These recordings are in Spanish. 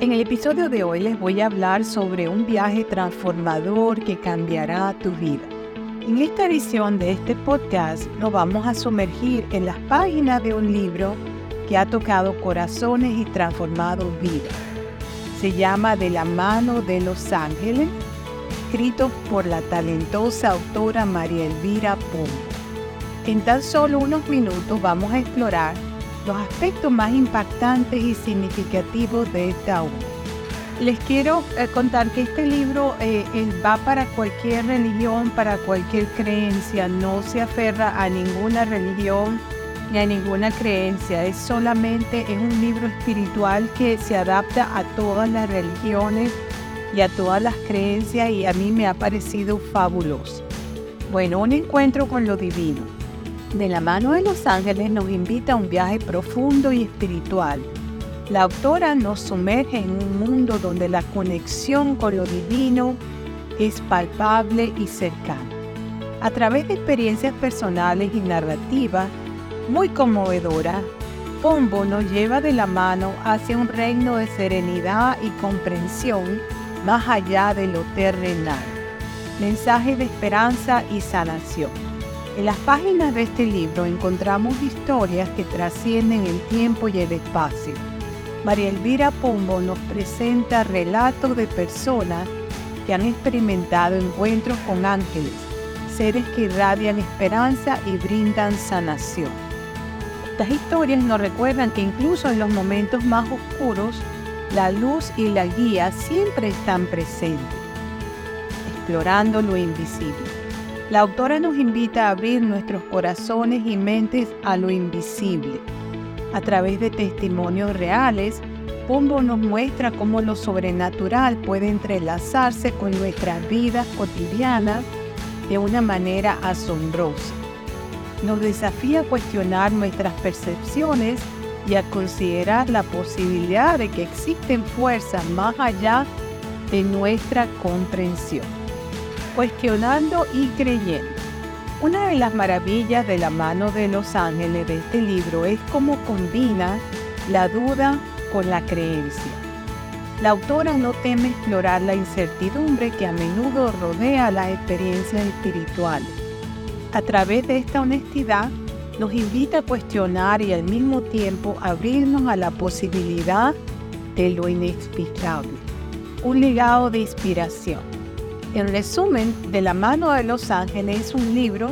En el episodio de hoy les voy a hablar sobre un viaje transformador que cambiará tu vida. En esta edición de este podcast nos vamos a sumergir en las páginas de un libro que ha tocado corazones y transformado vidas. Se llama De la mano de los ángeles, escrito por la talentosa autora María Elvira Pum. En tan solo unos minutos vamos a explorar los aspectos más impactantes y significativos de esta obra. Les quiero eh, contar que este libro eh, va para cualquier religión, para cualquier creencia, no se aferra a ninguna religión ni a ninguna creencia, es solamente es un libro espiritual que se adapta a todas las religiones y a todas las creencias y a mí me ha parecido fabuloso. Bueno, un encuentro con lo divino de la mano de los ángeles nos invita a un viaje profundo y espiritual. La autora nos sumerge en un mundo donde la conexión con lo divino es palpable y cercana. A través de experiencias personales y narrativas muy conmovedoras, Pombo nos lleva de la mano hacia un reino de serenidad y comprensión más allá de lo terrenal. Mensaje de esperanza y sanación. En las páginas de este libro encontramos historias que trascienden el tiempo y el espacio. María Elvira Pombo nos presenta relatos de personas que han experimentado encuentros con ángeles, seres que irradian esperanza y brindan sanación. Estas historias nos recuerdan que incluso en los momentos más oscuros, la luz y la guía siempre están presentes, explorando lo invisible. La autora nos invita a abrir nuestros corazones y mentes a lo invisible. A través de testimonios reales, Pombo nos muestra cómo lo sobrenatural puede entrelazarse con nuestras vidas cotidianas de una manera asombrosa. Nos desafía a cuestionar nuestras percepciones y a considerar la posibilidad de que existen fuerzas más allá de nuestra comprensión cuestionando y creyendo. Una de las maravillas de la mano de los ángeles de este libro es cómo combina la duda con la creencia. La autora no teme explorar la incertidumbre que a menudo rodea las experiencias espirituales. A través de esta honestidad, nos invita a cuestionar y al mismo tiempo abrirnos a la posibilidad de lo inexplicable. Un legado de inspiración. En resumen, De la mano de los ángeles es un libro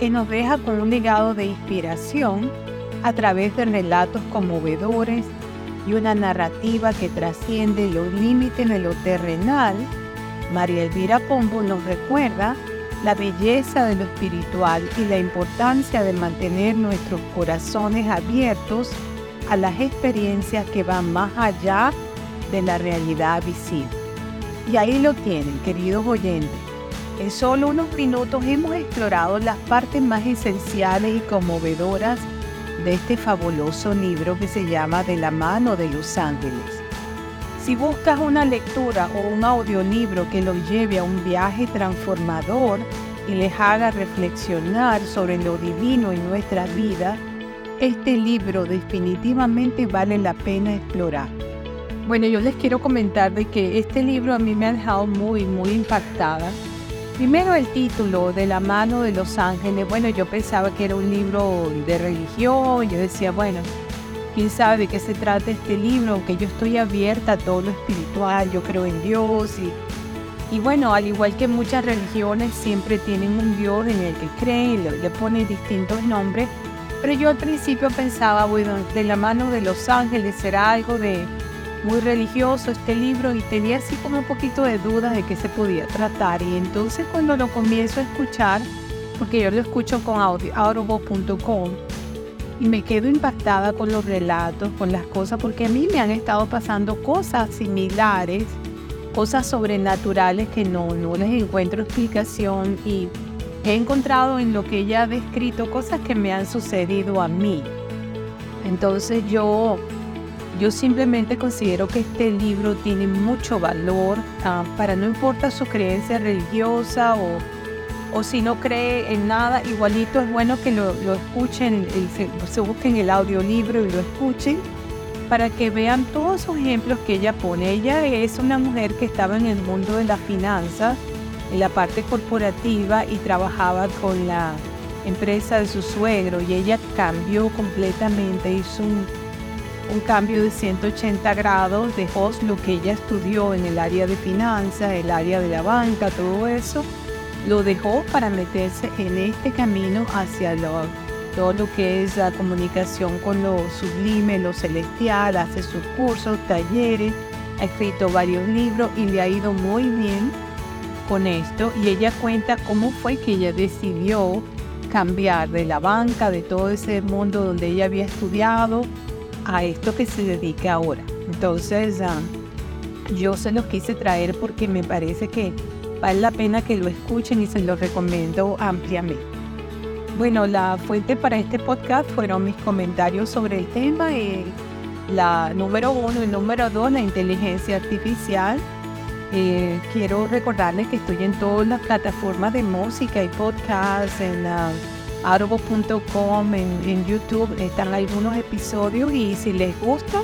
que nos deja con un legado de inspiración a través de relatos conmovedores y una narrativa que trasciende los límites de lo terrenal. María Elvira Pombo nos recuerda la belleza de lo espiritual y la importancia de mantener nuestros corazones abiertos a las experiencias que van más allá de la realidad visible. Y ahí lo tienen, queridos oyentes. En solo unos minutos hemos explorado las partes más esenciales y conmovedoras de este fabuloso libro que se llama De la mano de los ángeles. Si buscas una lectura o un audiolibro que los lleve a un viaje transformador y les haga reflexionar sobre lo divino en nuestra vida, este libro definitivamente vale la pena explorar. Bueno, yo les quiero comentar de que este libro a mí me ha dejado muy, muy impactada. Primero el título, De la mano de los ángeles. Bueno, yo pensaba que era un libro de religión. Yo decía, bueno, quién sabe de qué se trata este libro, aunque yo estoy abierta a todo lo espiritual, yo creo en Dios y, y bueno, al igual que muchas religiones siempre tienen un Dios en el que creen le ponen distintos nombres, pero yo al principio pensaba, bueno, de la mano de los ángeles será algo de, muy religioso este libro y tenía así como un poquito de dudas de qué se podía tratar. Y entonces cuando lo comienzo a escuchar, porque yo lo escucho con audible.com, y me quedo impactada con los relatos, con las cosas, porque a mí me han estado pasando cosas similares, cosas sobrenaturales que no, no les encuentro explicación y he encontrado en lo que ella ha descrito cosas que me han sucedido a mí. Entonces yo yo simplemente considero que este libro tiene mucho valor ah, para no importa su creencia religiosa o, o, si no cree en nada, igualito es bueno que lo, escuchen, se, se busquen el audiolibro y lo escuchen para que vean todos los ejemplos que ella pone. Ella es una mujer que estaba en el mundo de las finanzas, en la parte corporativa y trabajaba con la empresa de su suegro y ella cambió completamente, hizo un, un cambio de 180 grados, dejó lo que ella estudió en el área de finanzas, el área de la banca, todo eso, lo dejó para meterse en este camino hacia lo, todo lo que es la comunicación con lo sublime, lo celestial, hace sus cursos, talleres, ha escrito varios libros y le ha ido muy bien con esto. Y ella cuenta cómo fue que ella decidió cambiar de la banca, de todo ese mundo donde ella había estudiado, a esto que se dedica ahora. Entonces, ah, yo se los quise traer porque me parece que vale la pena que lo escuchen y se lo recomiendo ampliamente. Bueno, la fuente para este podcast fueron mis comentarios sobre el tema. Eh, la número uno y número dos, la inteligencia artificial. Eh, quiero recordarles que estoy en todas las plataformas de música y podcast, en uh, audible.com, en, YouTube, están algunos episodios y si les gusta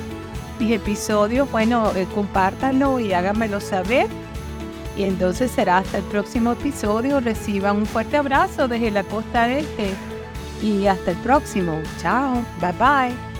mis episodios, bueno, eh, compártanlo y háganmelo saber. Y entonces será hasta el próximo episodio. Reciban un fuerte abrazo desde la costa este y hasta el próximo. Chao. Bye bye.